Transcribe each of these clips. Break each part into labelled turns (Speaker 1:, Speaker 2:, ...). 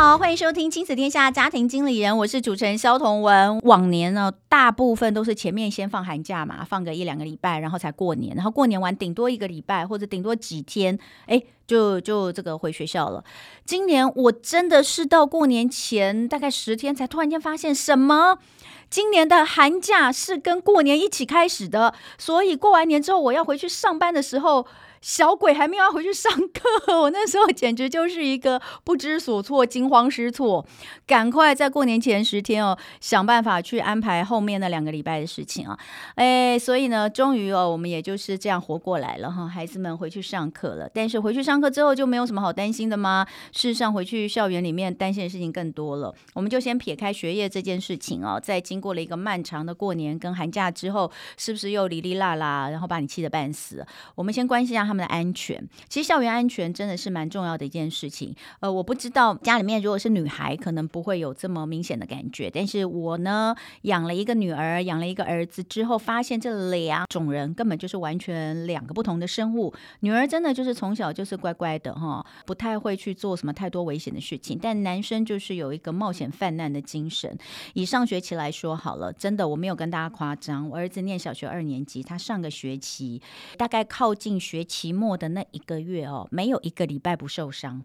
Speaker 1: 好，欢迎收听《亲子天下家庭经理人》，我是主持人萧彤文。往年呢，大部分都是前面先放寒假嘛，放个一两个礼拜，然后才过年，然后过年完顶多一个礼拜或者顶多几天，哎，就就这个回学校了。今年我真的是到过年前大概十天，才突然间发现什么？今年的寒假是跟过年一起开始的，所以过完年之后我要回去上班的时候。小鬼还没有要回去上课，我那时候简直就是一个不知所措、惊慌失措，赶快在过年前十天哦，想办法去安排后面那两个礼拜的事情啊！哎，所以呢，终于哦，我们也就是这样活过来了哈，孩子们回去上课了。但是回去上课之后就没有什么好担心的吗？事实上，回去校园里面担心的事情更多了。我们就先撇开学业这件事情哦，在经过了一个漫长的过年跟寒假之后，是不是又哩哩啦啦，然后把你气得半死？我们先关心一下。他们的安全，其实校园安全真的是蛮重要的一件事情。呃，我不知道家里面如果是女孩，可能不会有这么明显的感觉。但是我呢，养了一个女儿，养了一个儿子之后，发现这两种人根本就是完全两个不同的生物。女儿真的就是从小就是乖乖的哈，不太会去做什么太多危险的事情。但男生就是有一个冒险犯难的精神。以上学期来说好了，真的我没有跟大家夸张，我儿子念小学二年级，他上个学期大概靠近学期。期末的那一个月哦，没有一个礼拜不受伤，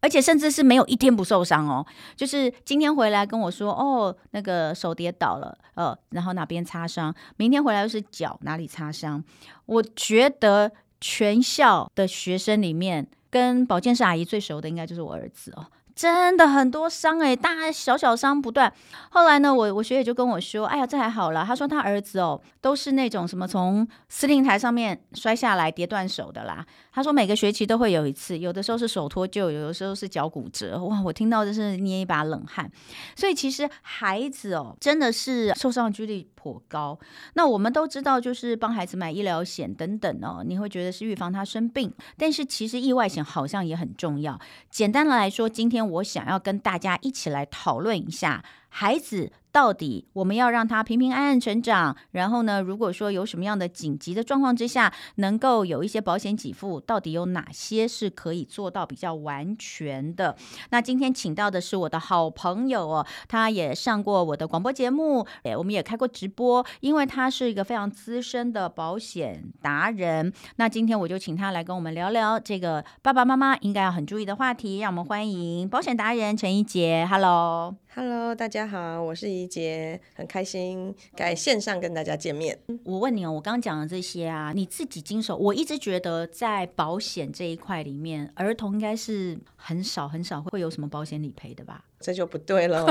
Speaker 1: 而且甚至是没有一天不受伤哦。就是今天回来跟我说，哦，那个手跌倒了，呃，然后哪边擦伤，明天回来又是脚哪里擦伤。我觉得全校的学生里面，跟保健室阿姨最熟的应该就是我儿子哦。真的很多伤哎，大小小伤不断。后来呢，我我学姐就跟我说：“哎呀，这还好了。”她说她儿子哦，都是那种什么从司令台上面摔下来跌断手的啦。他说每个学期都会有一次，有的时候是手脱臼，有的时候是脚骨折。哇，我听到就是捏一把冷汗。所以其实孩子哦，真的是受伤几率颇高。那我们都知道，就是帮孩子买医疗险等等哦，你会觉得是预防他生病，但是其实意外险好像也很重要。简单的来说，今天。我想要跟大家一起来讨论一下孩子。到底我们要让他平平安安成长，然后呢，如果说有什么样的紧急的状况之下，能够有一些保险给付，到底有哪些是可以做到比较完全的？那今天请到的是我的好朋友哦，他也上过我的广播节目，诶，我们也开过直播，因为他是一个非常资深的保险达人。那今天我就请他来跟我们聊聊这个爸爸妈妈应该要很注意的话题，让我们欢迎保险达人陈一杰。哈喽。Hello，Hello，
Speaker 2: 大家好，我是怡。杰很开心，在线上跟大家见面。
Speaker 1: 我问你哦，我刚刚讲的这些啊，你自己经手，我一直觉得在保险这一块里面，儿童应该是很少很少会有什么保险理赔的吧？
Speaker 2: 这就不对了，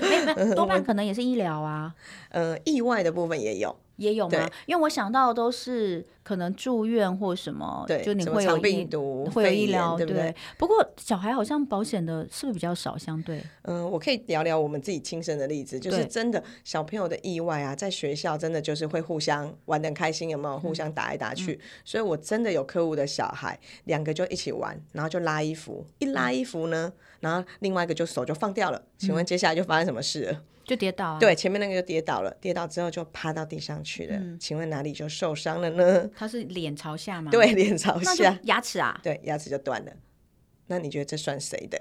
Speaker 1: 多半可能也是医疗啊，
Speaker 2: 呃，意外的部分也有。
Speaker 1: 也有吗？因为我想到的都是可能住院或什么，
Speaker 2: 对，
Speaker 1: 就你会有
Speaker 2: 病毒，
Speaker 1: 会有医疗，
Speaker 2: 对不对？
Speaker 1: 不过小孩好像保险的是不是比较少？相对，
Speaker 2: 嗯，我可以聊聊我们自己亲身的例子，就是真的小朋友的意外啊，在学校真的就是会互相玩的很开心，有没有？互相打来打去，所以我真的有客户的小孩，两个就一起玩，然后就拉衣服，一拉衣服呢，然后另外一个就手就放掉了，请问接下来就发生什么事了？
Speaker 1: 就跌倒啊，
Speaker 2: 对，前面那个就跌倒了，跌倒之后就趴到地上去了。嗯，请问哪里就受伤了呢？
Speaker 1: 他是脸朝下吗？
Speaker 2: 对，脸朝下，
Speaker 1: 牙齿啊？
Speaker 2: 对，牙齿就断了。那你觉得这算谁的？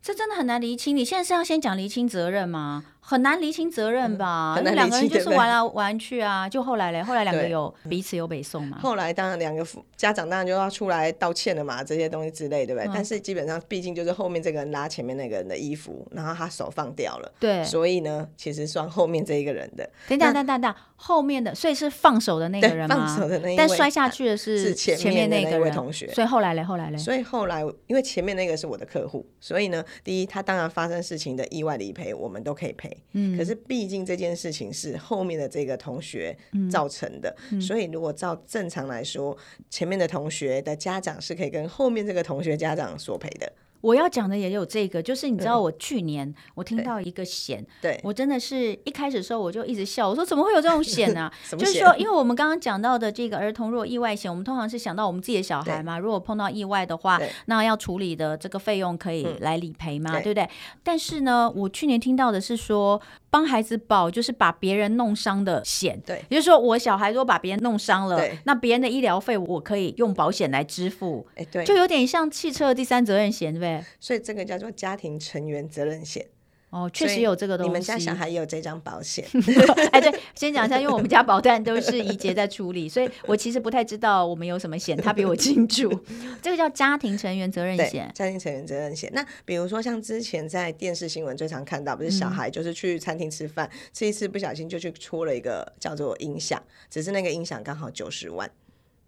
Speaker 1: 这真的很难厘清。你现在是要先讲厘清责任吗？很难厘清责任吧？那、嗯、两个人就是玩来玩去啊，就后来嘞，后来两个有彼此有北宋嘛。
Speaker 2: 后来当然两个家长当然就要出来道歉了嘛，这些东西之类，对不对？嗯、但是基本上毕竟就是后面这个人拉前面那个人的衣服，然后他手放掉了，对，所以呢，其实算后面这一个人的。
Speaker 1: 等等等等等，后面的所以是放手的那个人吗？
Speaker 2: 放手的那一位，
Speaker 1: 但摔下去的是
Speaker 2: 是前面那个位同学。
Speaker 1: 所以后来嘞，后来嘞，
Speaker 2: 所以后来因为前面那个是我的客户，所以呢，第一他当然发生事情的意外理赔我们都可以赔，嗯，可是毕毕竟这件事情是后面的这个同学造成的，所以如果照正常来说，前面的同学的家长是可以跟后面这个同学家长索赔的。
Speaker 1: 我要讲的也有这个，就是你知道，我去年我听到一个险，
Speaker 2: 对。
Speaker 1: 我真的是一开始的时候我就一直笑，我说怎么会有这种险呢？就是说，因为我们刚刚讲到的这个儿童若意外险，我们通常是想到我们自己的小孩嘛，如果碰到意外的话，那要处理的这个费用可以来理赔嘛，嗯、对不对？但是呢，我去年听到的是说。帮孩子保就是把别人弄伤的险，
Speaker 2: 对，
Speaker 1: 也就是说我小孩如果把别人弄伤了，那别人的医疗费我可以用保险来支付，
Speaker 2: 哎，对，
Speaker 1: 就有点像汽车的第三责任险，对不对？
Speaker 2: 所以这个叫做家庭成员责任险。
Speaker 1: 哦，确实有这个东西。
Speaker 2: 你们家小孩也有这张保险？
Speaker 1: 哎，对，先讲一下，因为我们家保单都是怡洁在处理，所以我其实不太知道我们有什么险，他比我清楚。这个叫家庭成员责任险。
Speaker 2: 家庭成员责任险。那比如说像之前在电视新闻最常看到，不是小孩就是去餐厅吃饭，嗯、吃一次不小心就去戳了一个叫做音响，只是那个音响刚好九十万。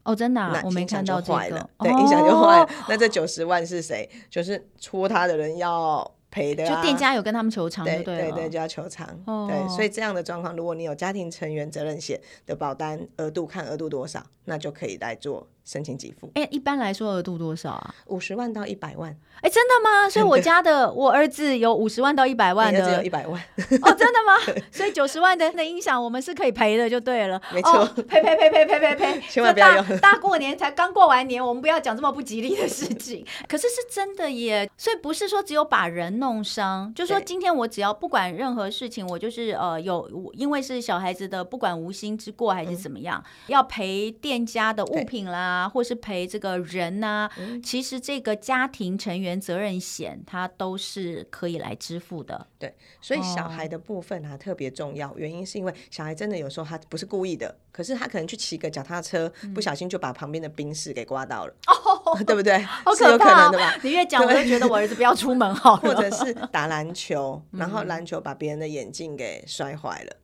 Speaker 1: 哦，真的、啊，我没看到这个。
Speaker 2: 对，音响就坏了。那这九十万是谁？就是戳他的人要。赔的、啊，
Speaker 1: 就店家有跟他们求偿，对
Speaker 2: 对对，就要求偿。哦、对，所以这样的状况，如果你有家庭成员责任险的保单额度，看额度多少，那就可以来做申请给付。
Speaker 1: 哎，一般来说额度多少啊？
Speaker 2: 五十万到一百万。
Speaker 1: 哎，真的吗？所以我家的我儿子有五十万到一百万的，
Speaker 2: 只有一百万。
Speaker 1: 哦，真的吗？所以九十万的那音响我们是可以赔的，就对了。
Speaker 2: 没错，
Speaker 1: 赔赔赔赔赔赔赔，
Speaker 2: 千万不要用。
Speaker 1: 大过年才刚过完年，我们不要讲这么不吉利的事情。可是是真的耶，所以不是说只有把人弄伤。就说今天我只要不管任何事情，我就是呃有，因为是小孩子的，不管无心之过还是怎么样，嗯、要赔店家的物品啦，或是赔这个人呐、啊，嗯、其实这个家庭成员责任险它都是可以来支付的。
Speaker 2: 对，所以小孩的部分啊、哦、特别重要，原因是因为小孩真的有时候他不是故意的，可是他可能去骑个脚踏车，嗯、不小心就把旁边的宾士给刮到了，哦、对不对？
Speaker 1: 好可怕，是有可能的吧？你越讲我就觉得我儿子不要出门好了，
Speaker 2: 或者是打篮。篮球，然后篮球把别人的眼镜给摔坏了，嗯、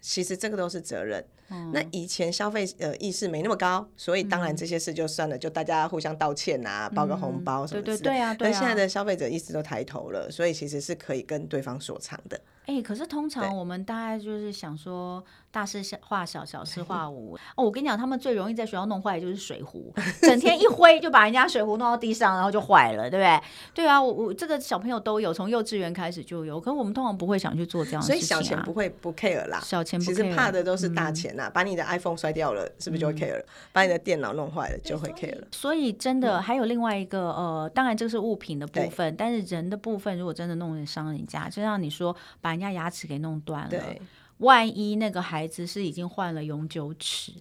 Speaker 2: 其实这个都是责任。嗯、那以前消费呃意识没那么高，所以当然这些事就算了，嗯、就大家互相道歉啊，包个红包什么的。对对对啊，对啊。但现在的消费者意识都抬头了，所以其实是可以跟对方所偿的。
Speaker 1: 哎、欸，可是通常我们大概就是想说，大事化小，小事 化无。哦，我跟你讲，他们最容易在学校弄坏的就是水壶，整天一挥就把人家水壶弄到地上，然后就坏了，对不对？对啊，我我这个小朋友都有，从幼稚园开始就有。可是我们通常不会想去做这样的事情、啊、所以小钱
Speaker 2: 不会不 care 啦，
Speaker 1: 小钱不
Speaker 2: 实怕的都是大钱呐、啊。嗯、把你的 iPhone 摔掉了，是不是就会 care 了？嗯、把你的电脑弄坏了，就会 care 了。
Speaker 1: 所以真的还有另外一个呃，当然这是物品的部分，但是人的部分，如果真的弄人伤人家，就像你说，把人家牙齿给弄。断了，万一那个孩子是已经换了永久齿，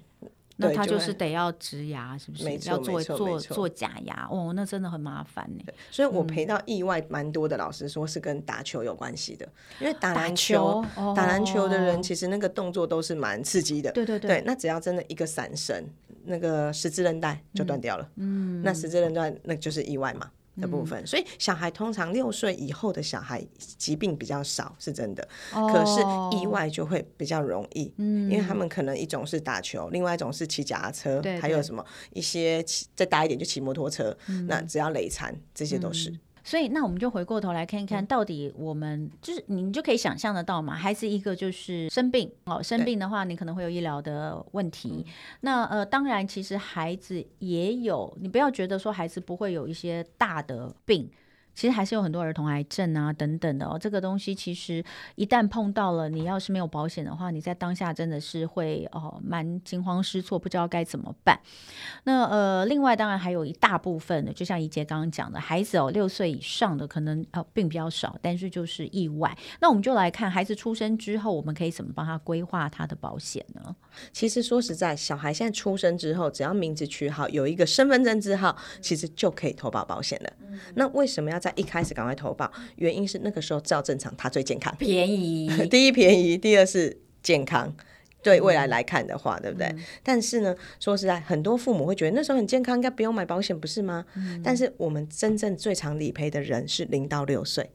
Speaker 1: 那他就是得要植牙，是不是？
Speaker 2: 没错，
Speaker 1: 要做做做假牙哦，那真的很麻烦呢。
Speaker 2: 所以我陪到意外蛮多的，老师说是跟打球有关系的，因为打篮球，打篮球的人其实那个动作都是蛮刺激的，对对对，对。那只要真的一个闪身，那个十字韧带就断掉了，嗯，那十字韧带那就是意外嘛。的部分，所以小孩通常六岁以后的小孩疾病比较少，是真的。Oh. 可是意外就会比较容易，嗯，因为他们可能一种是打球，另外一种是骑脚踏车，还有什么一些骑再大一点就骑摩托车，嗯、那只要累残，这些都是。嗯
Speaker 1: 所以，那我们就回过头来看一看，到底我们、嗯、就是你就可以想象得到嘛？孩子一个就是生病哦，生病的话，你可能会有医疗的问题。那呃，当然，其实孩子也有，你不要觉得说孩子不会有一些大的病。其实还是有很多儿童癌症啊等等的哦，这个东西其实一旦碰到了，你要是没有保险的话，你在当下真的是会哦蛮惊慌失措，不知道该怎么办。那呃，另外当然还有一大部分的，就像怡杰刚刚讲的，孩子哦六岁以上的可能哦并比较少，但是就是意外。那我们就来看孩子出生之后，我们可以怎么帮他规划他的保险呢？
Speaker 2: 其实说实在，小孩现在出生之后，只要名字取好，有一个身份证字号，其实就可以投保保险了。嗯、那为什么要在一开始赶快投保，原因是那个时候照正常，他最健康，
Speaker 1: 便宜。
Speaker 2: 第一便宜，第二是健康。对未来来看的话，嗯、对不对？嗯、但是呢，说实在，很多父母会觉得那时候很健康，应该不用买保险，不是吗？嗯、但是我们真正最常理赔的人是零到六岁。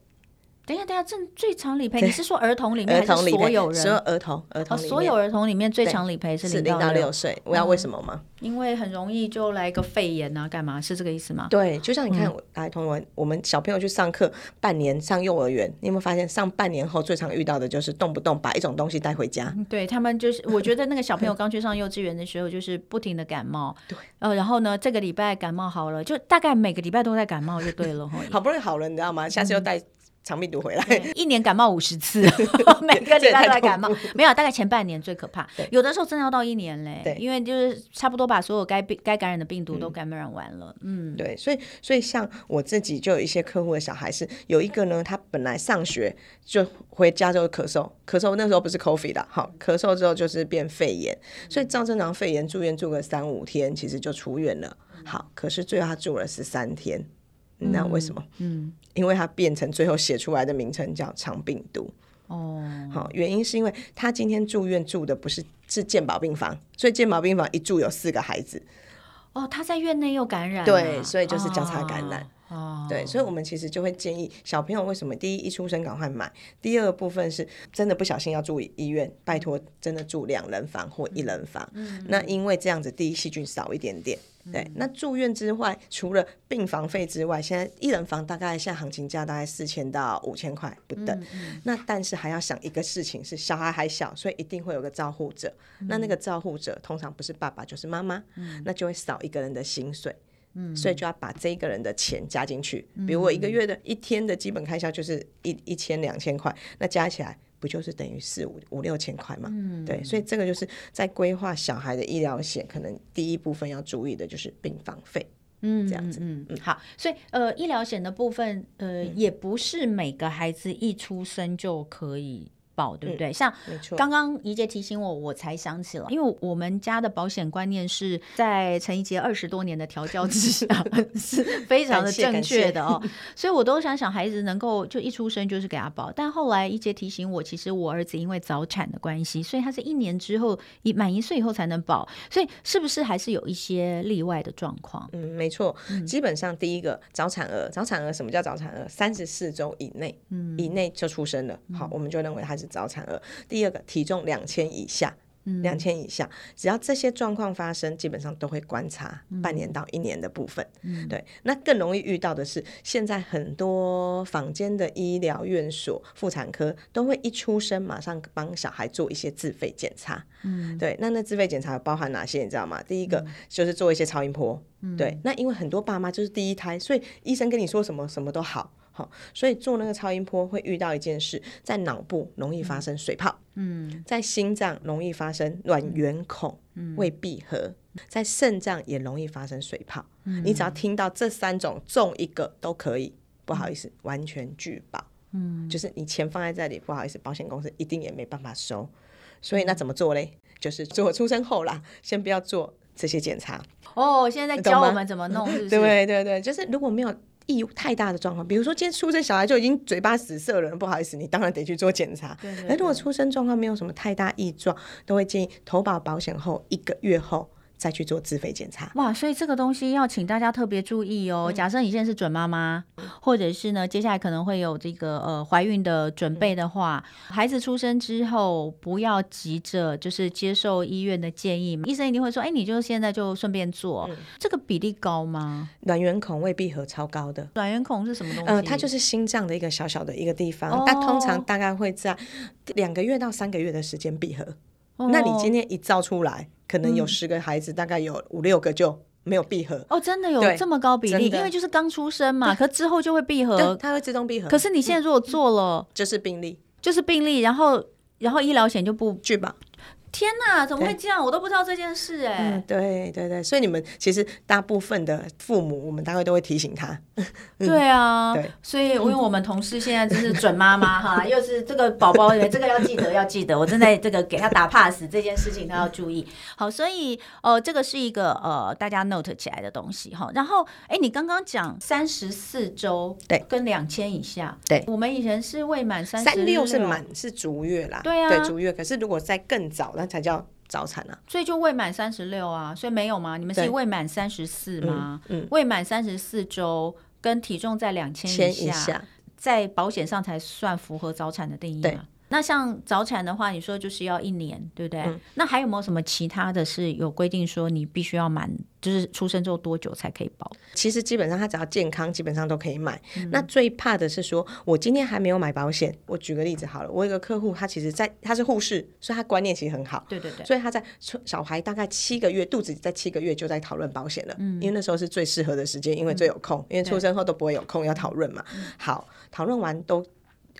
Speaker 1: 等一下，等一下，这最长理赔，你是说儿童里面 还是所有人？
Speaker 2: 所有儿童，儿童、哦，
Speaker 1: 所有儿童里面最长理赔是零到六岁。
Speaker 2: 我要为什么吗？
Speaker 1: 因为很容易就来个肺炎啊，干嘛？是这个意思吗？
Speaker 2: 对，就像你看，来、嗯，同文，我们小朋友去上课，半年上幼儿园，你有没有发现，上半年后最常遇到的就是动不动把一种东西带回家？
Speaker 1: 对他们就是，我觉得那个小朋友刚去上幼稚园的时候，就是不停的感冒。对，呃，然后呢，这个礼拜感冒好了，就大概每个礼拜都在感冒，就对了。
Speaker 2: 好不容易好了，你知道吗？下次又带。长病毒回来，
Speaker 1: 一年感冒五十次，每个礼拜都在感冒。没有，大概前半年最可怕，有的时候真的要到一年嘞。对，因为就是差不多把所有该病该感染的病毒都感染完了。嗯，
Speaker 2: 对，所以所以像我自己就有一些客户的小孩是有一个呢，他本来上学就回家就咳嗽，咳嗽那时候不是 coffee 的，好，咳嗽之后就是变肺炎，所以照正常肺炎住院住个三五天，其实就出院了。好，可是最后他住了十三天。那为什么？嗯，因为它变成最后写出来的名称叫肠病毒。哦，好，原因是因为他今天住院住的不是是健保病房，所以健保病房一住有四个孩子。
Speaker 1: 哦，他在院内又感染，
Speaker 2: 对，所以就是交叉感染。哦，对，所以我们其实就会建议小朋友为什么第一一出生赶快买，第二部分是真的不小心要住医院，拜托真的住两人房或一人房。嗯，那因为这样子第一细菌少一点点。对，那住院之外，除了病房费之外，现在一人房大概现在行情价大概四千到五千块不等。嗯嗯、那但是还要想一个事情是，小孩还小，所以一定会有个照护者。嗯、那那个照护者通常不是爸爸就是妈妈，嗯、那就会少一个人的薪水。嗯，所以就要把这一个人的钱加进去。比如我一个月的一天的基本开销就是一一千两千块，那加起来。不就是等于四五五六千块嘛？嗯，对，所以这个就是在规划小孩的医疗险，可能第一部分要注意的就是病房费，嗯，这样子，嗯嗯，
Speaker 1: 好，所以呃，医疗险的部分，呃，嗯、也不是每个孩子一出生就可以。保对不对？嗯、像刚刚怡姐提醒我，我才想起了，因为我们家的保险观念是在陈怡杰二十多年的调教之下 是非常的正确的哦，所以我都想想孩子能够就一出生就是给他保，但后来怡姐提醒我，其实我儿子因为早产的关系，所以他是一年之后一满一岁以后才能保，所以是不是还是有一些例外的状况？
Speaker 2: 嗯，没错，基本上第一个早产儿，早产儿什么叫早产儿？三十四周以内，嗯，以内就出生了，好，我们就认为他是。早产儿，第二个体重两千以下，两千、嗯、以下，只要这些状况发生，基本上都会观察半年到一年的部分。嗯、对，那更容易遇到的是，现在很多坊间的医疗院所妇产科都会一出生马上帮小孩做一些自费检查。嗯，对，那那自费检查包含哪些？你知道吗？第一个就是做一些超音波。嗯、对，那因为很多爸妈就是第一胎，所以医生跟你说什么什么都好。好，所以做那个超音波会遇到一件事，在脑部容易发生水泡，嗯，在心脏容易发生卵圆孔未闭合，在肾脏也容易发生水泡。你只要听到这三种中一个都可以，不好意思，完全拒保。嗯，就是你钱放在这里，不好意思，保险公司一定也没办法收。所以那怎么做嘞？就是做出生后啦，先不要做这些检查。
Speaker 1: 哦，现在在教我们怎么弄，是不是？
Speaker 2: 对对对，就是如果没有。异太大的状况，比如说今天出生小孩就已经嘴巴死涩了，不好意思，你当然得去做检查。那如果出生状况没有什么太大异状，都会建议投保保险后一个月后。再去做自费检查
Speaker 1: 哇，所以这个东西要请大家特别注意哦。假设你现在是准妈妈，或者是呢，接下来可能会有这个呃怀孕的准备的话，孩子出生之后不要急着就是接受医院的建议，医生一定会说，哎，你就现在就顺便做，这个比例高吗？
Speaker 2: 卵圆孔未闭合超高的，
Speaker 1: 卵圆孔是什么东西？
Speaker 2: 呃，它就是心脏的一个小小的一个地方，但通常大概会在两个月到三个月的时间闭合。那你今天一造出来，可能有十个孩子，大概有五六个就没有闭合。
Speaker 1: 哦，真的有这么高比例？因为就是刚出生嘛，可之后就会闭合，
Speaker 2: 它会自动闭合。
Speaker 1: 可是你现在如果做了，
Speaker 2: 就是病例，
Speaker 1: 就是病例，然后然后医疗险就不
Speaker 2: 拒保。
Speaker 1: 天呐，怎么会这样？我都不知道这件事哎、
Speaker 2: 嗯。对对对，所以你们其实大部分的父母，我们大概都会提醒他。
Speaker 1: 嗯、对啊，对，所以因为我们同事现在就是准妈妈哈，又是这个宝宝，这个要记得要记得，我正在这个给他打 pass 这件事情，他要注意。好，所以呃，这个是一个呃大家 note 起来的东西哈。然后哎，你刚刚讲三十四周对，跟两千以下对，我们以前是未满三
Speaker 2: 三六是满是足月啦，
Speaker 1: 对啊，
Speaker 2: 对足月。可是如果在更早那才叫早产啊，
Speaker 1: 所以就未满三十六啊，所以没有吗？你们是未满三十四吗？未满三十四周跟体重在两千以下，在保险上才算符合早产的定义吗？那像早产的话，你说就是要一年，对不对？嗯、那还有没有什么其他的是有规定说你必须要满，就是出生之后多久才可以保？
Speaker 2: 其实基本上他只要健康，基本上都可以买。嗯、那最怕的是说，我今天还没有买保险。我举个例子好了，我有个客户，他其实在他是护士，所以他观念其实很好。
Speaker 1: 对对对。
Speaker 2: 所以他在小孩大概七个月肚子在七个月就在讨论保险了，嗯、因为那时候是最适合的时间，因为最有空，嗯、因为出生后都不会有空要讨论嘛。嗯、好，讨论完都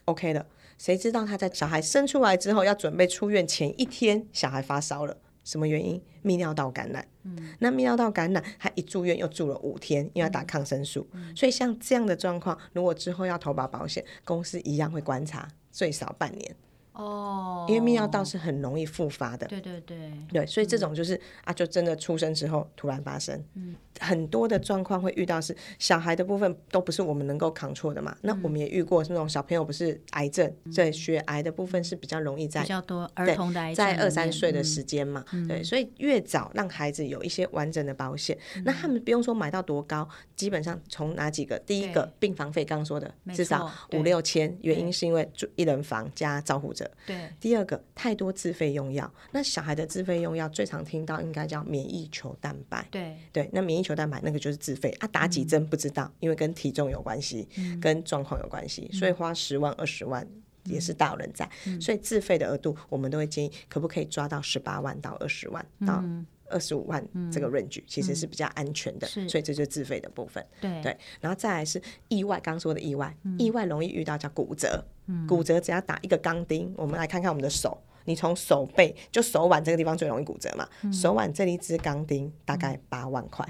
Speaker 2: OK 了。谁知道他在小孩生出来之后，要准备出院前一天，小孩发烧了，什么原因？泌尿道感染。嗯，那泌尿道感染，他一住院又住了五天，因为要打抗生素。嗯，所以像这样的状况，如果之后要投保保险，公司一样会观察最少半年。哦，因为泌尿道是很容易复发的。
Speaker 1: 对对对，
Speaker 2: 对，所以这种就是、嗯、啊，就真的出生之后突然发生。嗯。很多的状况会遇到是小孩的部分都不是我们能够 control 的嘛，嗯、那我们也遇过那种小朋友不是癌症，对、嗯、血癌的部分是比较容易在
Speaker 1: 比较多儿童的癌症
Speaker 2: 在二三岁的时间嘛，嗯、对，所以越早让孩子有一些完整的保险，嗯、那他们不用说买到多高，基本上从哪几个，第一个病房费刚刚说的至少五六千，原因是因为住一人房加照护者，对，第二个太多自费用药，那小孩的自费用药最常听到应该叫免疫球蛋白，对。对，那免疫球蛋白那个就是自费啊，打几针不知道，嗯、因为跟体重有关系，嗯、跟状况有关系，所以花十万二十万也是大有人在。嗯、所以自费的额度，我们都会建议，可不可以抓到十八万到二十万到二十五万这个 range，、嗯、其实是比较安全的。嗯、所以这就是自费的部分。对。对，然后再来是意外，刚说的意外，嗯、意外容易遇到叫骨折，嗯、骨折只要打一个钢钉，我们来看看我们的手。你从手背就手腕这个地方最容易骨折嘛，嗯、手腕这一支钢钉大概八万块，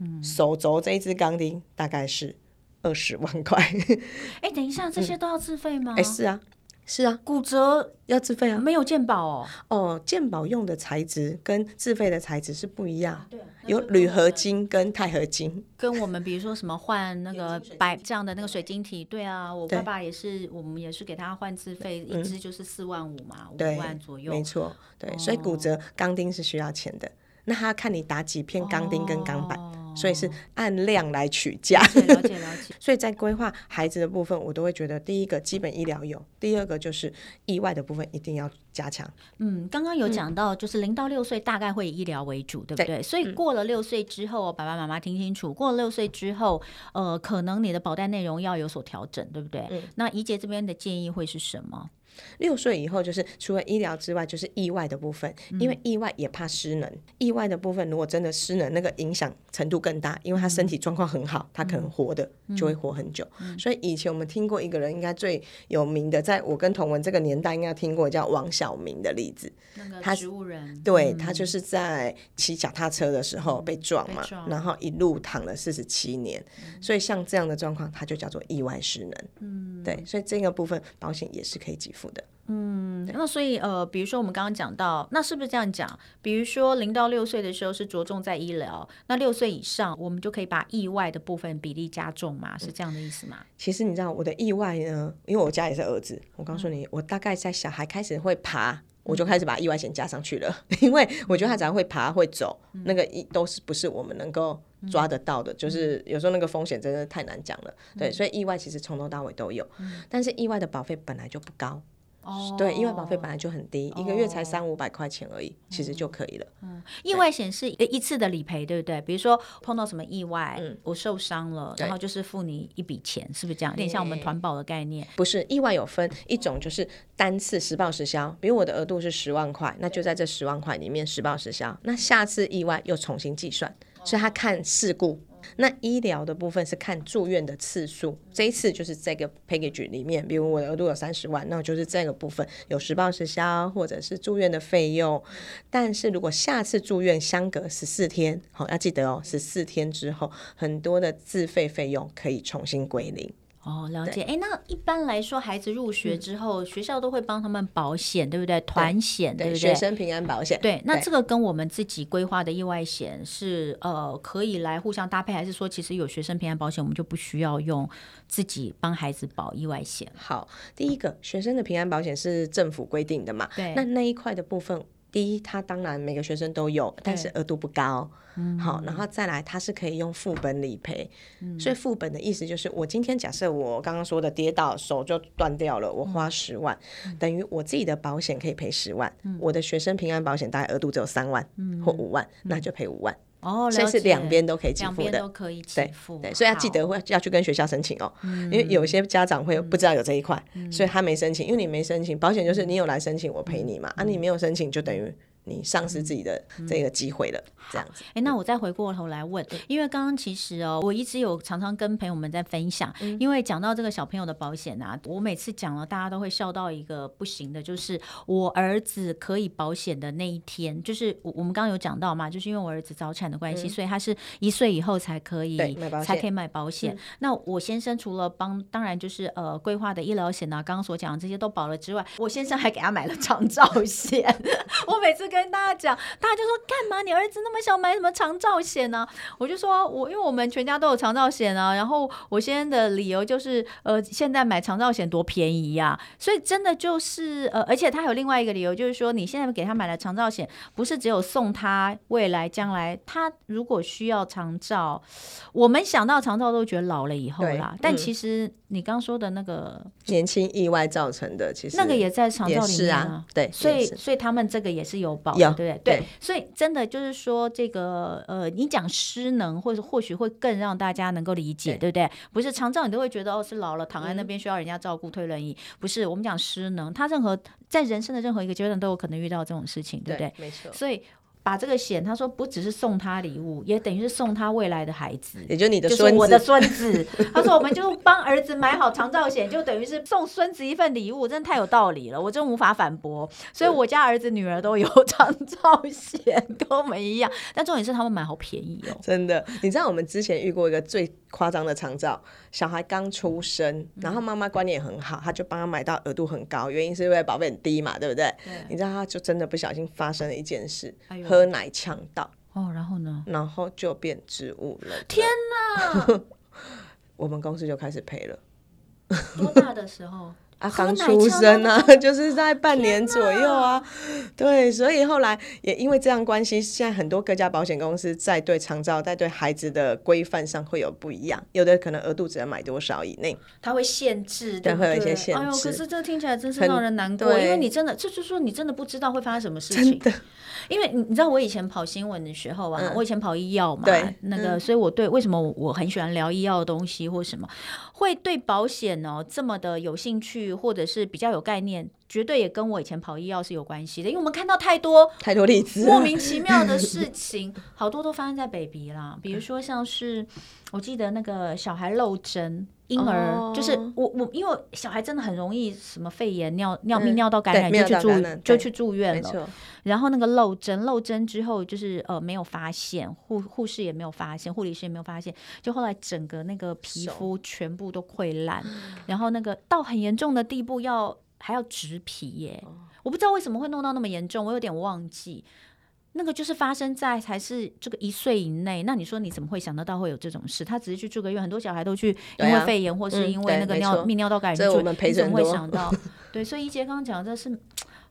Speaker 2: 嗯、手肘这一支钢钉大概是二十万块。
Speaker 1: 哎、欸，等一下，这些都要自费吗？
Speaker 2: 哎、嗯欸，是啊。是啊，
Speaker 1: 骨折
Speaker 2: 要自费啊，
Speaker 1: 没有健保哦。
Speaker 2: 哦，健保用的材质跟自费的材质是不一样。对，有铝合金跟钛合金。
Speaker 1: 跟我们比如说什么换那个白这样的那个水晶体，对啊，我爸爸也是，我们也是给他换自费，一支就是四万五嘛，五万左右。没错，对，所以骨折钢钉是需要钱的。那他看你打几片钢钉跟钢板。所以是按量来取价，了解了解。所以在规划孩子的部分，我都会觉得，第一个基本医疗有，第二个就是意外的部分一定要加强。嗯，刚刚有讲到，就是零到六岁大概会以医疗为主，嗯、对不对？对，所以过了六岁之后，爸爸妈妈听清楚，过了六岁之后，呃，可能你的保单内容要有所调整，对不对？嗯、那怡姐这边的建议会是什么？六岁以后就是除了医疗之外，就是意外的部分，因为意外也怕失能。意外的部分如果真的失能，那个影响程度更大，因为他身体状况很好，他可能活的就会活很久。所以以前我们听过一个人，应该最有名的，在我跟同文这个年代，应该听过叫王小明的例子。那个植物人，对，他就是在骑脚踏车的时候被撞嘛，然后一路躺了四十七年。所以像这样的状况，他就叫做意外失能。嗯，对，所以这个部分保险也是可以给付。嗯，那所以呃，比如说我们刚刚讲到，那是不是这样讲？比如说零到六岁的时候是着重在医疗，那六岁以上我们就可以把意外的部分比例加重嘛？是这样的意思吗？其实你知道我的意外呢，因为我家也是儿子，我告诉你，嗯、我大概在小孩开始会爬，我就开始把意外险加上去了，嗯、因为我觉得他只要会爬会走，嗯、那个一都是不是我们能够抓得到的，嗯、就是有时候那个风险真的太难讲了。嗯、对，所以意外其实从头到尾都有，嗯、但是意外的保费本来就不高。哦，对，意外保费本来就很低，一个月才三五百块钱而已，其实就可以了。嗯，意外险是一次的理赔，对不对？比如说碰到什么意外，我受伤了，然后就是付你一笔钱，是不是这样？有点像我们团保的概念。不是，意外有分一种就是单次实报实销，比如我的额度是十万块，那就在这十万块里面实报实销，那下次意外又重新计算，所以他看事故。那医疗的部分是看住院的次数，这一次就是这个 package 里面，比如我的额度有三十万，那就是这个部分有实报实销，或者是住院的费用。但是如果下次住院相隔十四天，好，要记得哦，十四天之后，很多的自费费用可以重新归零。哦，了解。哎，那一般来说，孩子入学之后，嗯、学校都会帮他们保险，对不对？团险，对，对不对？学生平安保险。对，那这个跟我们自己规划的意外险是呃可以来互相搭配，还是说其实有学生平安保险，我们就不需要用自己帮孩子保意外险？好，第一个学生的平安保险是政府规定的嘛？对。那那一块的部分。
Speaker 2: 第一，它当然每个学生都有，但是额度不高。嗯，好，然后再来，它是可以用副本理赔。嗯，所以副本的意思就是，我今天假设我刚刚说的跌倒手就断掉了，我花十万，嗯，等于我自己的保险可以赔十万，嗯，我的学生平安保险大概额度只有三万，嗯，或五万，那就赔五万。哦，所以是两边都可以给付的，
Speaker 1: 都可以给付。
Speaker 2: 对，对，所以要记得会要去跟学校申请哦，因为有些家长会不知道有这一块，所以他没申请，因为你没申请，保险就是你有来申请，我赔你嘛，啊，你没有申请就等于。你丧失自己的这个机会了，嗯、这样子。哎、
Speaker 1: 欸，那我再回过头来问，因为刚刚其实哦，我一直有常常跟朋友们在分享，嗯、因为讲到这个小朋友的保险啊，我每次讲了，大家都会笑到一个不行的，就是我儿子可以保险的那一天，就是我我们刚刚有讲到嘛，就是因为我儿子早产的关系，嗯、所以他是一岁以后才可以才可以买保险。嗯、那我先生除了帮，当然就是呃规划的医疗险啊，刚刚所讲的这些都保了之外，我先生还给他买了长照险。我每次跟跟大家讲，大家就说干嘛？你儿子那么小，买什么长照险呢？我就说，我因为我们全家都有长照险啊。然后我现在的理由就是，呃，现在买长照险多便宜呀，啊。所以真的就是，呃，而且他有另外一个理由，就是说，你现在给他买了长照险，不是只有送他未来将来，他如果需要长照，我们想到长照都觉得老了以后啦。嗯，但其实你刚说的那个
Speaker 2: 年轻意外造成的，其实
Speaker 1: 那个也在长照里面啊。
Speaker 2: 对，
Speaker 1: 所以所以他们这个也是有保。对对对，所以真的就是说，这个呃，你讲失能，或者或许会更让大家能够理解，对不对？不是长照，你都会觉得哦，是老了躺在那边需要人家照顾，推轮椅。不是，我们讲失能，他任何在人生的任何一个阶段都有可能遇到这种事情，对不对？
Speaker 2: 没错。
Speaker 1: 所以。把这个险，他说不只是送他礼物，也等于是送他未来的孩子，
Speaker 2: 也就你的孙子，
Speaker 1: 我的孙子。他说我们就帮儿子买好长照险，就等于是送孙子一份礼物，真的太有道理了，我真无法反驳。所以我家儿子女儿都有 长照险，跟我们一样。但重点是他们买好便宜哦，
Speaker 2: 真的。你知道我们之前遇过一个最夸张的长照，小孩刚出生，然后妈妈观念很好，他就帮他买到额度很高，原因是因为保费很低嘛，对不对？对。你知道他就真的不小心发生了一件事，哎喝奶呛到
Speaker 1: 哦，然后呢？
Speaker 2: 然后就变植物人。
Speaker 1: 天哪！
Speaker 2: 我们公司就开始赔了。
Speaker 1: 多大的时候？
Speaker 2: 啊，刚出生啊，就是在半年左右啊。对，所以后来也因为这样关系，现在很多各家保险公司在对长照、在对孩子的规范上会有不一样，有的可能额度只能买多少以内，
Speaker 1: 它会限制，对，
Speaker 2: 会有一些限制。
Speaker 1: 哎呦，可是这听起来真是让人难过，因为你真的，这就是说你真的不知道会发生什么事情。因为你你知道我以前跑新闻的时候啊，嗯、我以前跑医药嘛，对，那个，所以我对为什么我很喜欢聊医药的东西或什么，会对保险哦这么的有兴趣，或者是比较有概念，绝对也跟我以前跑医药是有关系的。因为我们看到太多
Speaker 2: 太多例子，
Speaker 1: 莫名其妙的 事情，好多都发生在 baby 啦，比如说像是我记得那个小孩漏针。婴儿就是我我，因为小孩真的很容易什么肺炎、尿尿泌尿道感染，就去住就去住院了。然后那个漏针漏针之后，就是呃没有发现，护护士也没有发现，护理师也没有发现，就后来整个那个皮肤全部都溃烂，然后那个到很严重的地步要还要植皮耶，我不知道为什么会弄到那么严重，我有点忘记。那个就是发生在才是这个一岁以内，那你说你怎么会想得到会有这种事？他只是去住个院，很多小孩都去因为肺炎或是因为那个尿泌尿道感染，你怎么会想到？对，所以一杰刚刚讲的这是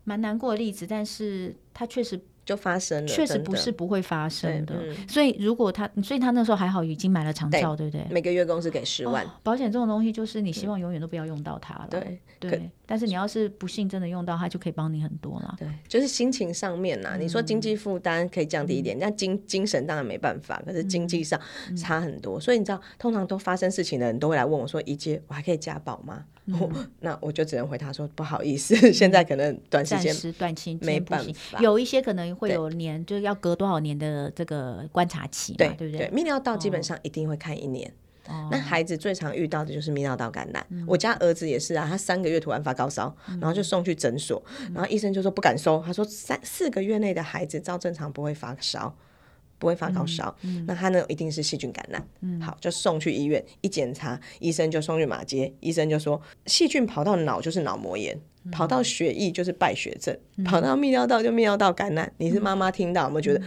Speaker 1: 蛮难过的例子，但是他确实。
Speaker 2: 就发生了，
Speaker 1: 确实不是不会发生的。嗯、所以如果他，所以他那时候还好，已经买了长照，对，对不对？
Speaker 2: 每个月公司给十万。哦、保险
Speaker 1: 这种东西，就是你希望永远都不要用到它了。
Speaker 2: 对
Speaker 1: 对。对但是你要是不幸真的用到它，就可以帮你很多了。
Speaker 2: 对，就是心情上面呐，嗯、你说经济负担可以降低一点，那、嗯、精精神当然没办法，可是经济上差很多。嗯、所以你知道，通常都发生事情的人都会来问我说：“一姐，我还可以加保吗？”嗯、那我就只能回他说：“不好意思，嗯、现在可能短时间暂时
Speaker 1: 短期
Speaker 2: 没办法，
Speaker 1: 有一些可能会有年，就是要隔多少年的这个观察期嘛，对，对不对？
Speaker 2: 泌尿道基本上一定会看一年。哦那孩子最常遇到的就是泌尿道感染。我家儿子也是啊，他三个月突然发高烧，然后就送去诊所，然后医生就说不敢收，他说三四个月内的孩子照正常不会发烧，不会发高烧，那他呢一定是细菌感染。好，就送去医院一检查，医生就送去马街，医生就说细菌跑到脑就是脑膜炎。跑到血液就是败血症，嗯、跑到泌尿道就泌尿道感染。嗯、你是妈妈听到有没有觉得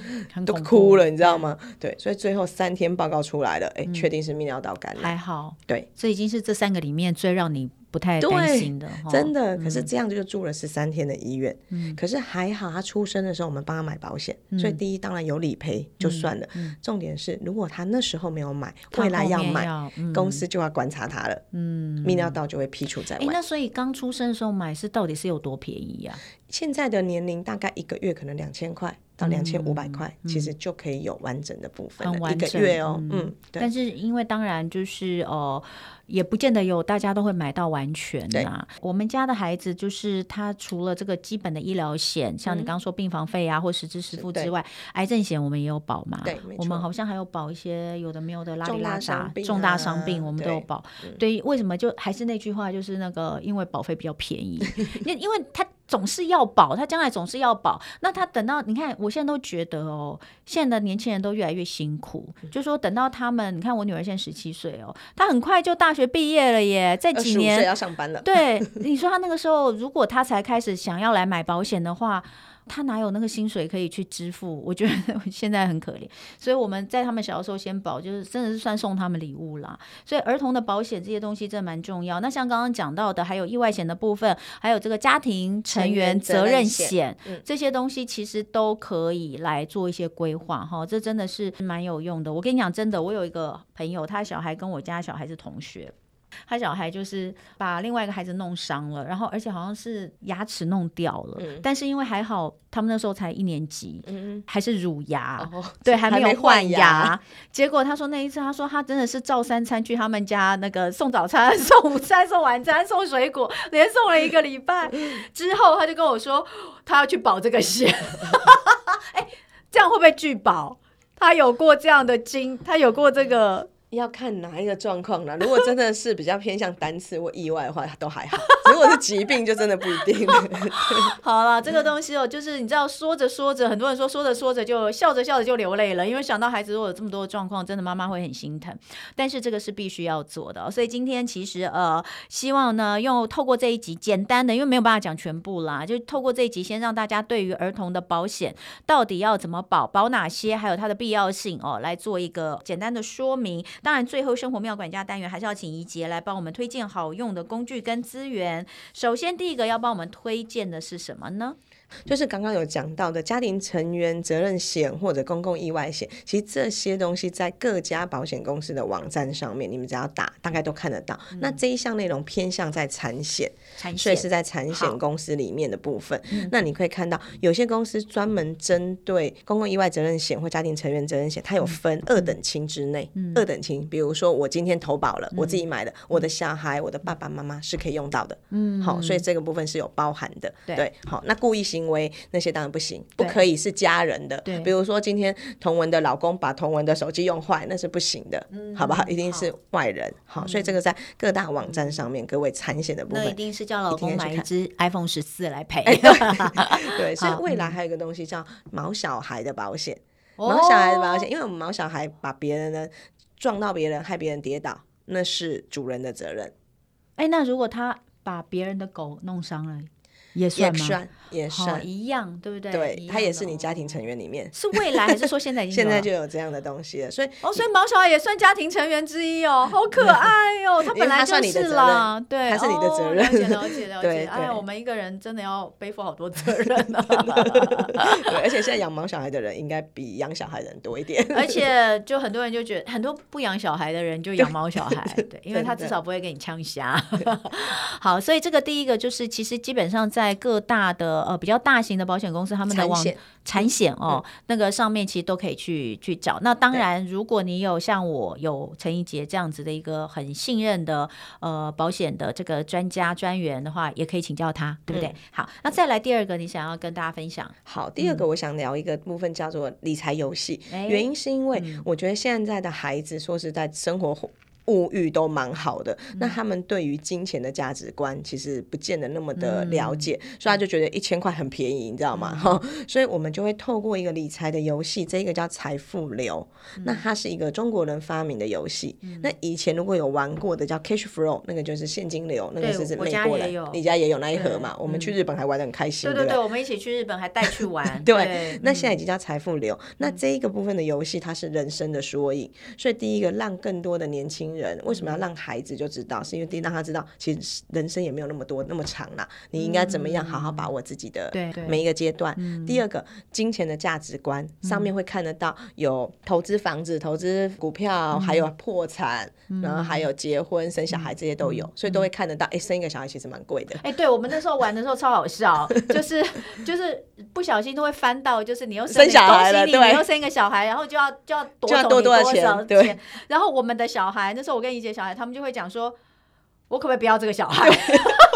Speaker 2: 都哭了？你知道吗？对，所以最后三天报告出来了，哎、欸，确定是泌尿道感染。
Speaker 1: 还好，
Speaker 2: 对，
Speaker 1: 这已经是这三个里面最让你不太担心的，
Speaker 2: 真的。可是这样就住了十三天的医院，
Speaker 1: 嗯，
Speaker 2: 可是还好他出生的时候我们帮他买保险，嗯，所以第一当然有理赔就算了，嗯，重点是如果他那时候没有买，未来要买，嗯，公司就要观察他了，嗯，泌尿道就会剔除在外。
Speaker 1: 欸，那所以刚出生的时候买是到底是有多便宜呀？啊？
Speaker 2: 现在的年龄大概一个月可能两千块到两千五百块，其实就可以有完整的部分，一个月哦，嗯，嗯，
Speaker 1: 但是因为当然就是哦。呃也不见得有大家都会买到完全的啊。我们家的孩子就是他除了这个基本的医疗险，像你刚刚说病房费啊或实支实付之外，癌症险我们也有保嘛。
Speaker 2: 对，
Speaker 1: 我们好像还有保一些有的没有的拉里拉杂
Speaker 2: 重大
Speaker 1: 伤病，我们都有保。对，为什么就还是那句话，就是那个因为保费比较便宜，因因为他。总是要保，他将来总是要保。那他等到你看，我现在都觉得哦，现在的年轻人都越来越辛苦。嗯、就说等到他们，你看我女儿现在十七岁哦，她很快就大学毕业了耶，在几年
Speaker 2: 要上班了。
Speaker 1: 对，你说他那个时候，如果他才开始想要来买保险的话。他哪有那个薪水可以去支付？我觉得现在很可怜，所以我们在他们小的时候先保，就是真的是算送他们礼物啦。所以儿童的保险这些东西真的蛮重要。那像刚刚讲到的，还有意外险的部分，还有这个家庭成员责任险，这些东西其实都可以来做一些规划哈。这真的是蛮有用的。我跟你讲，真的，我有一个朋友，他小孩跟我家小孩是同学。他小孩就是把另外一个孩子弄伤了，然后而且好像是牙齿弄掉了，嗯、但是因为还好他们那时候才一年级，嗯、还是乳牙，哦、对，还没有换牙。牙结果他说那一次，他说他真的是照三餐去他们家那个送早餐、送午餐、送晚餐、送水果，连送了一个礼拜之后，他就跟我说他要去保这个险。哎，这样会不会拒保？他有过这样的经，他有过这个。
Speaker 2: 要看哪一个状况呢？如果真的是比较偏向单次或意外的话，都还好；如果是疾病，就真的不一定。
Speaker 1: 好了，这个东西哦，就是你知道，说着说着，很多人说说着说着就笑着笑着就流泪了，因为想到孩子如果有这么多的状况，真的妈妈会很心疼。但是这个是必须要做的，所以今天其实呃，希望呢，用透过这一集简单的，因为没有办法讲全部啦，就透过这一集先让大家对于儿童的保险到底要怎么保，保哪些，还有它的必要性哦，来做一个简单的说明。当然，最后生活妙管家单元还是要请怡洁来帮我们推荐好用的工具跟资源。首先，第一个要帮我们推荐的是什么呢？
Speaker 2: 就是刚刚有讲到的家庭成员责任险或者公共意外险，其实这些东西在各家保险公司的网站上面，你们只要打，大概都看得到。嗯、那这一项内容偏向在产险，产险所以是在产险公司里面的部分。那你可以看到，有些公司专门针对公共意外责任险或家庭成员责任险，它有分二等亲之内，嗯、二等亲，比如说我今天投保了，我自己买的，我的小孩、我的爸爸妈妈是可以用到的。嗯，好，所以这个部分是有包含的。对，对，好，那故意性。因为那些当然不行，不可以是家人的。对，比如说今天同文的老公把同文的手机用坏，那是不行的，嗯、好不好？一定是外人。好，好，所以这个在各大网站上面，嗯、各位产险的部分，
Speaker 1: 那一定是叫老公买一支 iPhone 十四来赔。
Speaker 2: 对，所以未来还有一个东西叫毛小孩的保险，毛小孩的保险，因为我们毛小孩把别人呢撞到别人，害别人跌倒，那是主人的责任。
Speaker 1: 哎，那如果他把别人的狗弄伤了？也算吗？
Speaker 2: 也算
Speaker 1: 一样，对不对？
Speaker 2: 对，它也是你家庭成员里面。
Speaker 1: 是未来还是说现在已经？
Speaker 2: 现在就有这样的东西了，所以
Speaker 1: 哦，所以毛小孩也算家庭成员之一哦，好可爱哦，他本来就是啦，对，
Speaker 2: 他是你的责任，
Speaker 1: 了解了解了解。哎呀，我们一个人真的要背负好多责任呢。
Speaker 2: 对，而且现在养毛小孩的人应该比养小孩的人多一点。
Speaker 1: 而且就很多人就觉得，很多不养小孩的人就养毛小孩，对，因为他至少不会给你呛瞎。好，所以这个第一个就是，其实基本上在各大的呃比较大型的保险公司，他们的网产险哦，嗯、那个上面其实都可以去去找。那当然，如果你有像我有陈怡杰这样子的一个很信任的呃保险的这个专家专员的话，也可以请教他，对不对？嗯、好，那再来第二个，你想要跟大家分享？
Speaker 2: 好，第二个我想聊一个部分叫做理财游戏，嗯、原因是因为我觉得现在的孩子说实在生活。物欲都蛮好的，那他们对于金钱的价值观其实不见得那么的了解，嗯、所以他就觉得一千块很便宜，你知道吗？哈、嗯，所以我们就会透过一个理财的游戏，这一个叫财富流，嗯、那它是一个中国人发明的游戏。嗯、那以前如果有玩过的叫 Cash Flow，那个就是现金流，那个是美国人，你家也有那一盒嘛？我们去日本还玩得很开心，对，对对对，
Speaker 1: 我们一起去日本还带去玩。
Speaker 2: 对，对那现在已经叫财富流。嗯、那这一个部分的游戏，它是人生的缩影，所以第一个让更多的年轻人，为什么要让孩子就知道？是因为第一让他知道，其实人生也没有那么多那么长啦，你应该怎么样好好把握自己的每一个阶段。第二个，金钱的价值观上面会看得到有投资房子、投资股票，还有破产，然后还有结婚生小孩这些都有，所以都会看得到。哎，生一个小孩其实蛮贵的。
Speaker 1: 哎，对我们那时候玩的时候超好笑，就是就是不小心都会翻到，就是你又
Speaker 2: 生小孩了，对，
Speaker 1: 你又生一个小孩，然后就要就要夺走你多少钱，对。然后我们的小孩，那我跟怡姐小孩，他们就会讲说，我可不可以不要这个小孩？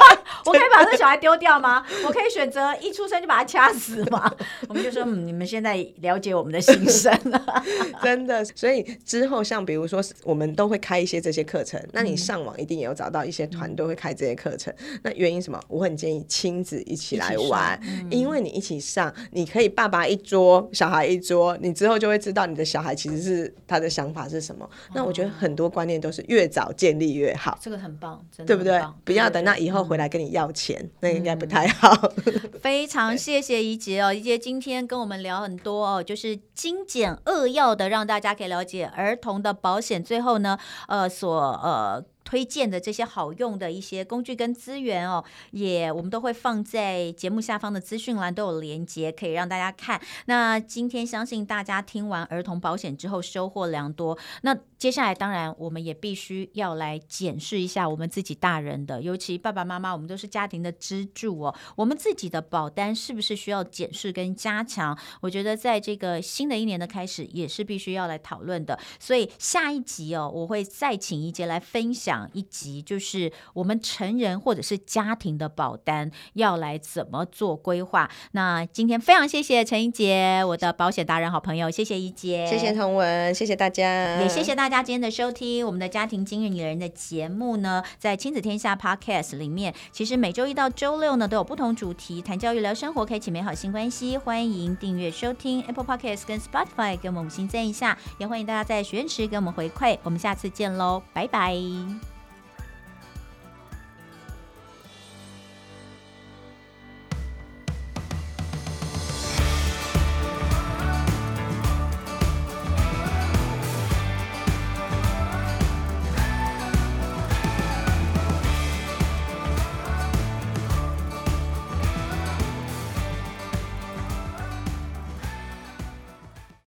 Speaker 1: 我可以把这小孩丢掉吗？我可以选择一出生就把他掐死吗？我们就说，嗯，你们现在了解我们的心声了，
Speaker 2: 真的。所以之后，像比如说，我们都会开一些这些课程。那你上网一定也有找到一些团队会开这些课程。嗯、那原因什么？我很建议亲子一起来玩，嗯、因为你一起上，你可以爸爸一桌，小孩一桌，你之后就会知道你的小孩其实是他的想法是什么。嗯、那我觉得很多观念都是越早建立越好，
Speaker 1: 这个很棒，真的
Speaker 2: 对不对？不要等到以后回来跟你要钱，那应该不太好。
Speaker 1: 非常谢谢怡姐哦，怡姐今天跟我们聊很多哦，就是精简扼要的，让大家可以了解儿童的保险。最后呢，呃，所呃。推荐的这些好用的一些工具跟资源哦，也我们都会放在节目下方的资讯栏都有连接，可以让大家看。那今天相信大家听完儿童保险之后收获良多。那接下来当然我们也必须要来检视一下我们自己大人的，尤其爸爸妈妈，我们都是家庭的支柱哦。我们自己的保单是不是需要检视跟加强？我觉得在这个新的一年的开始也是必须要来讨论的。所以下一集哦，我会再请怡姐来分享。一集就是我们成人或者是家庭的保单要来怎么做规划。那今天非常谢谢陈怡杰，我的保险达人好朋友，谢谢怡杰，
Speaker 2: 谢谢彤雯，谢谢大家，
Speaker 1: 也谢谢大家今天的收听。我们的家庭经理人的节目呢，在亲子天下 Podcast 里面，其实每周一到周六呢都有不同主题，谈教育、聊生活，开启美好新关系。欢迎订阅收听 Apple Podcast 跟 Spotify，给我们五星赞一下，也欢迎大家在许愿池给我们回馈。我们下次见喽，拜拜。